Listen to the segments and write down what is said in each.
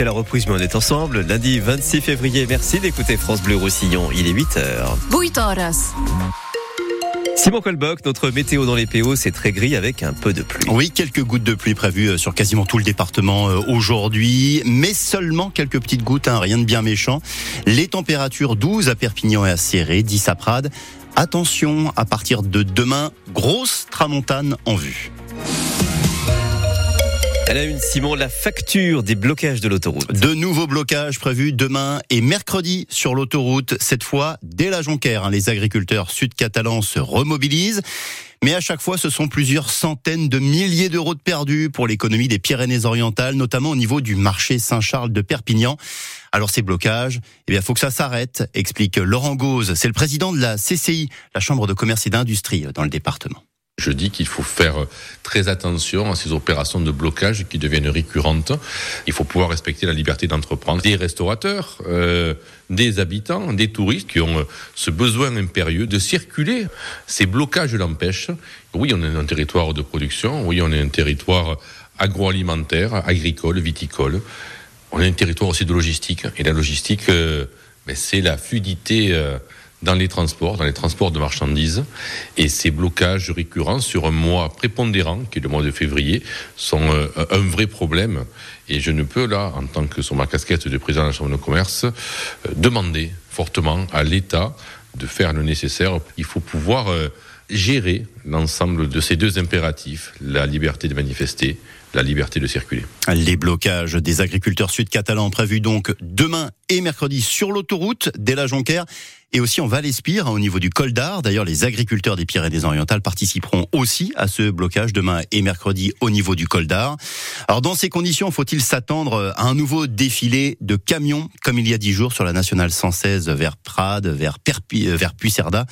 À la reprise, mais on est ensemble. Lundi 26 février. Merci d'écouter France Bleu Roussillon. Il est 8h. 8 horas. Simon Colbock, notre météo dans les PO, c'est très gris avec un peu de pluie. Oui, quelques gouttes de pluie prévues euh, sur quasiment tout le département euh, aujourd'hui, mais seulement quelques petites gouttes, hein, rien de bien méchant. Les températures 12 à Perpignan et à Serré, 10 à Prades. Attention, à partir de demain, grosse tramontane en vue. Elle a une Simon la facture des blocages de l'autoroute. De nouveaux blocages prévus demain et mercredi sur l'autoroute. Cette fois, dès la Jonquère, hein, les agriculteurs sud-catalans se remobilisent. Mais à chaque fois, ce sont plusieurs centaines de milliers d'euros de perdus pour l'économie des Pyrénées-Orientales, notamment au niveau du marché Saint-Charles de Perpignan. Alors ces blocages, eh bien, faut que ça s'arrête, explique Laurent Gauze. C'est le président de la CCI, la Chambre de commerce et d'industrie dans le département. Je dis qu'il faut faire très attention à ces opérations de blocage qui deviennent récurrentes. Il faut pouvoir respecter la liberté d'entreprendre des restaurateurs, euh, des habitants, des touristes qui ont ce besoin impérieux de circuler. Ces blocages l'empêchent. Oui, on est un territoire de production. Oui, on est un territoire agroalimentaire, agricole, viticole. On est un territoire aussi de logistique. Et la logistique, euh, c'est la fluidité. Euh, dans les transports, dans les transports de marchandises. Et ces blocages récurrents sur un mois prépondérant, qui est le mois de février, sont euh, un vrai problème. Et je ne peux là, en tant que sur ma casquette de président de la Chambre de commerce, euh, demander fortement à l'État de faire le nécessaire. Il faut pouvoir euh, gérer l'ensemble de ces deux impératifs, la liberté de manifester, la liberté de circuler. Les blocages des agriculteurs sud-catalans prévus donc demain et mercredi sur l'autoroute dès la Jonquère et aussi en Val-Espire, hein, au niveau du col d'Ar. D'ailleurs, les agriculteurs des Pyrénées-Orientales participeront aussi à ce blocage demain et mercredi au niveau du col d'Ar. Alors, dans ces conditions, faut-il s'attendre à un nouveau défilé de camions, comme il y a dix jours sur la nationale 116 vers Prades, vers, Perpi, vers Puisserda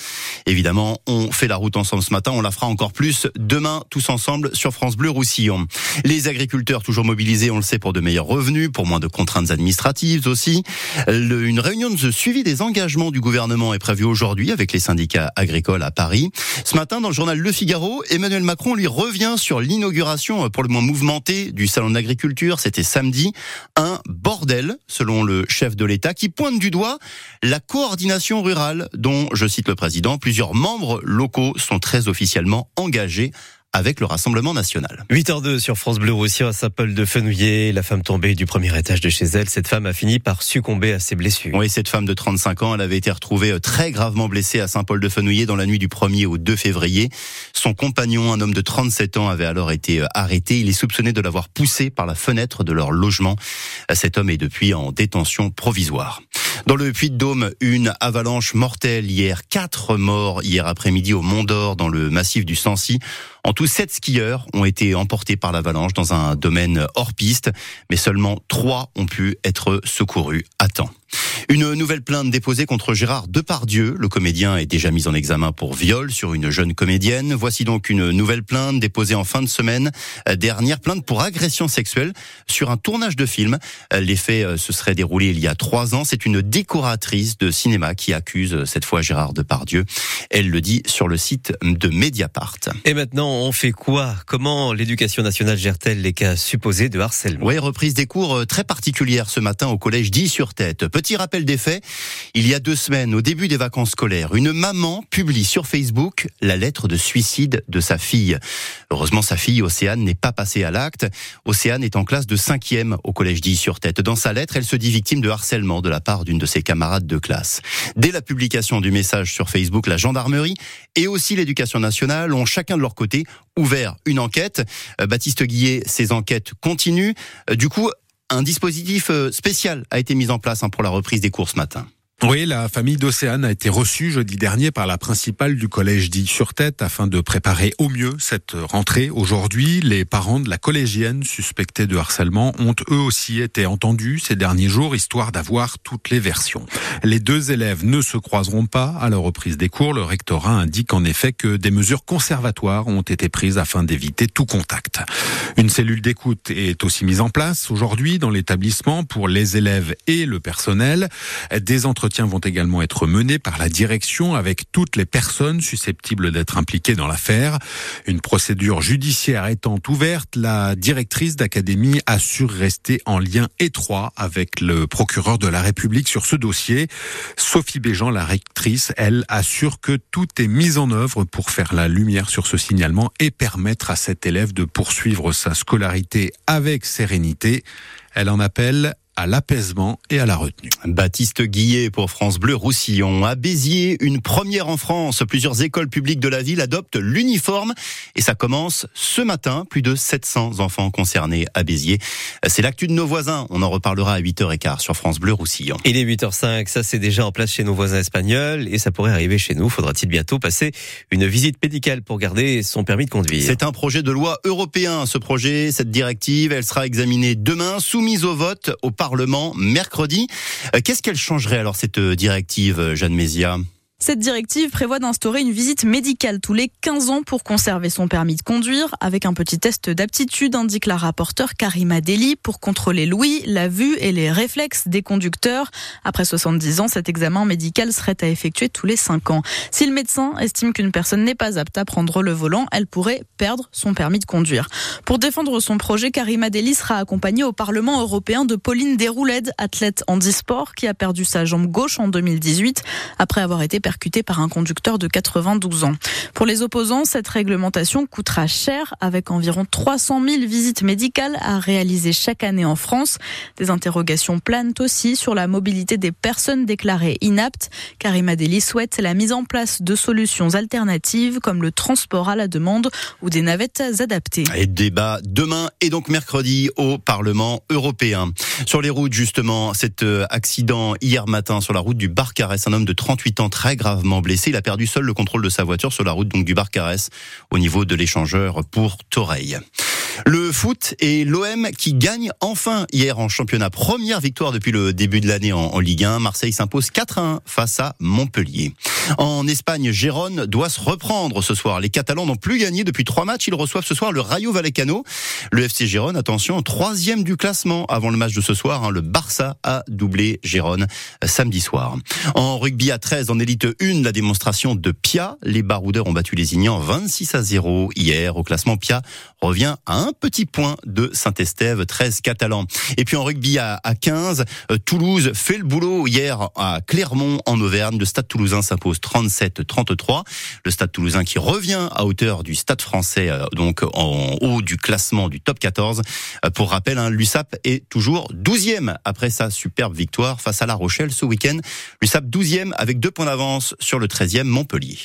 Évidemment, on fait la route ensemble ce matin. On la fera encore plus demain, tous ensemble, sur France Bleu Roussillon. Les agriculteurs toujours mobilisés, on le sait, pour de meilleurs revenus, pour moins de contraintes administratives aussi. une réunion de suivi des engagements du gouvernement est prévu aujourd'hui avec les syndicats agricoles à Paris. Ce matin, dans le journal Le Figaro, Emmanuel Macron lui revient sur l'inauguration euh, pour le moins mouvementée du salon de l'agriculture. C'était samedi. Un bordel, selon le chef de l'État, qui pointe du doigt la coordination rurale dont, je cite le président, plusieurs membres locaux sont très officiellement engagés avec le Rassemblement national. 8h02 sur France Bleu Roussillon à Saint-Paul de Fenouillet, la femme tombée du premier étage de chez elle. Cette femme a fini par succomber à ses blessures. Oui, cette femme de 35 ans, elle avait été retrouvée euh, très gravement blessée à Saint-Paul de Fenouillet dans la nuit du 1er au 2 février. Son compagnon, un homme de 37 ans, avait alors été euh, arrêté. Il est soupçonné de l'avoir poussé par la fenêtre de leur logement. Cet homme est depuis en détention provisoire. Dans le Puy-de-Dôme, une avalanche mortelle hier. Quatre morts hier après-midi au Mont d'Or dans le massif du Sancy. En tout, sept skieurs ont été emportés par l'avalanche dans un domaine hors piste, mais seulement trois ont pu être secourus à temps. Une nouvelle plainte déposée contre Gérard Depardieu. Le comédien est déjà mis en examen pour viol sur une jeune comédienne. Voici donc une nouvelle plainte déposée en fin de semaine dernière. Plainte pour agression sexuelle sur un tournage de film. Les faits euh, se seraient déroulés il y a trois ans. C'est une décoratrice de cinéma qui accuse euh, cette fois Gérard Depardieu. Elle le dit sur le site de Mediapart. Et maintenant, on fait quoi? Comment l'éducation nationale gère-t-elle les cas supposés de harcèlement? Oui, reprise des cours euh, très particulière ce matin au collège dit sur tête Petit rappel faits, il y a deux semaines, au début des vacances scolaires, une maman publie sur Facebook la lettre de suicide de sa fille. Heureusement, sa fille, Océane, n'est pas passée à l'acte. Océane est en classe de cinquième au collège dit sur tête Dans sa lettre, elle se dit victime de harcèlement de la part d'une de ses camarades de classe. Dès la publication du message sur Facebook, la gendarmerie et aussi l'éducation nationale ont chacun de leur côté ouvert une enquête. Euh, Baptiste Guillet, ces enquêtes continuent. Euh, du coup, un dispositif euh, spécial a été mis en place hein, pour la reprise des cours ce matin. Oui, la famille d'Océane a été reçue jeudi dernier par la principale du collège dit sur tête afin de préparer au mieux cette rentrée. Aujourd'hui, les parents de la collégienne suspectée de harcèlement ont eux aussi été entendus ces derniers jours, histoire d'avoir toutes les versions. Les deux élèves ne se croiseront pas à la reprise des cours. Le rectorat indique en effet que des mesures conservatoires ont été prises afin d'éviter tout contact. Une cellule d'écoute est aussi mise en place aujourd'hui dans l'établissement pour les élèves et le personnel. Des entretiens vont également être menés par la direction avec toutes les personnes susceptibles d'être impliquées dans l'affaire. Une procédure judiciaire étant ouverte, la directrice d'académie assure rester en lien étroit avec le procureur de la République sur ce dossier. Sophie Béjean, la rectrice, elle assure que tout est mis en œuvre pour faire la lumière sur ce signalement et permettre à cet élève de poursuivre sa scolarité avec sérénité. Elle en appelle à l'apaisement et à la retenue. Baptiste Guillet pour France Bleu Roussillon. À Béziers, une première en France. Plusieurs écoles publiques de la ville adoptent l'uniforme et ça commence ce matin. Plus de 700 enfants concernés à Béziers. C'est l'actu de nos voisins. On en reparlera à 8h15 sur France Bleu Roussillon. Il est 8h05. Ça, c'est déjà en place chez nos voisins espagnols et ça pourrait arriver chez nous. Faudra-t-il bientôt passer une visite médicale pour garder son permis de conduire? C'est un projet de loi européen. Ce projet, cette directive, elle sera examinée demain, soumise au vote au Parlement Mercredi. Euh, qu'est-ce qu'elle changerait alors cette euh, directive, Jeanne Mézia? Cette directive prévoit d'instaurer une visite médicale tous les 15 ans pour conserver son permis de conduire, avec un petit test d'aptitude, indique la rapporteure Karima Deli, pour contrôler l'ouïe, la vue et les réflexes des conducteurs. Après 70 ans, cet examen médical serait à effectuer tous les 5 ans. Si le médecin estime qu'une personne n'est pas apte à prendre le volant, elle pourrait perdre son permis de conduire. Pour défendre son projet, Karima Deli sera accompagnée au Parlement européen de Pauline Desroulèdes, athlète handisport, qui a perdu sa jambe gauche en 2018 après avoir été percuté par un conducteur de 92 ans. Pour les opposants, cette réglementation coûtera cher avec environ 300 000 visites médicales à réaliser chaque année en France. Des interrogations planent aussi sur la mobilité des personnes déclarées inaptes. Karima Deli souhaite la mise en place de solutions alternatives comme le transport à la demande ou des navettes adaptées. Débat demain et donc mercredi au Parlement européen. Sur les routes, justement, cet euh, accident hier matin sur la route du Barcarès, un homme de 38 ans très gravement blessé. Il a perdu seul le contrôle de sa voiture sur la route donc du Barcarès au niveau de l'échangeur pour Toreil. Le foot et l'OM qui gagne enfin hier en championnat. Première victoire depuis le début de l'année en, Ligue 1. Marseille s'impose 4-1 face à Montpellier. En Espagne, Gérone doit se reprendre ce soir. Les Catalans n'ont plus gagné depuis trois matchs. Ils reçoivent ce soir le Rayo Vallecano. Le FC Gérone, attention, troisième du classement avant le match de ce soir. Hein. le Barça a doublé Gérone euh, samedi soir. En rugby à 13, en élite 1, la démonstration de Pia. Les Baroudeurs ont battu les Ignans 26 à 0 hier. Au classement, Pia revient à un petit point de Saint-Estève, 13 catalans. Et puis en rugby à, 15, euh, Toulouse fait le boulot hier à Clermont en Auvergne. Le Stade toulousain s'impose 37-33. Le Stade toulousain qui revient à hauteur du Stade français, euh, donc en haut du classement du top 14. Euh, pour rappel, hein, l'USAP est toujours 12e après sa superbe victoire face à La Rochelle ce week-end. L'USAP 12e avec deux points d'avance sur le 13e Montpellier.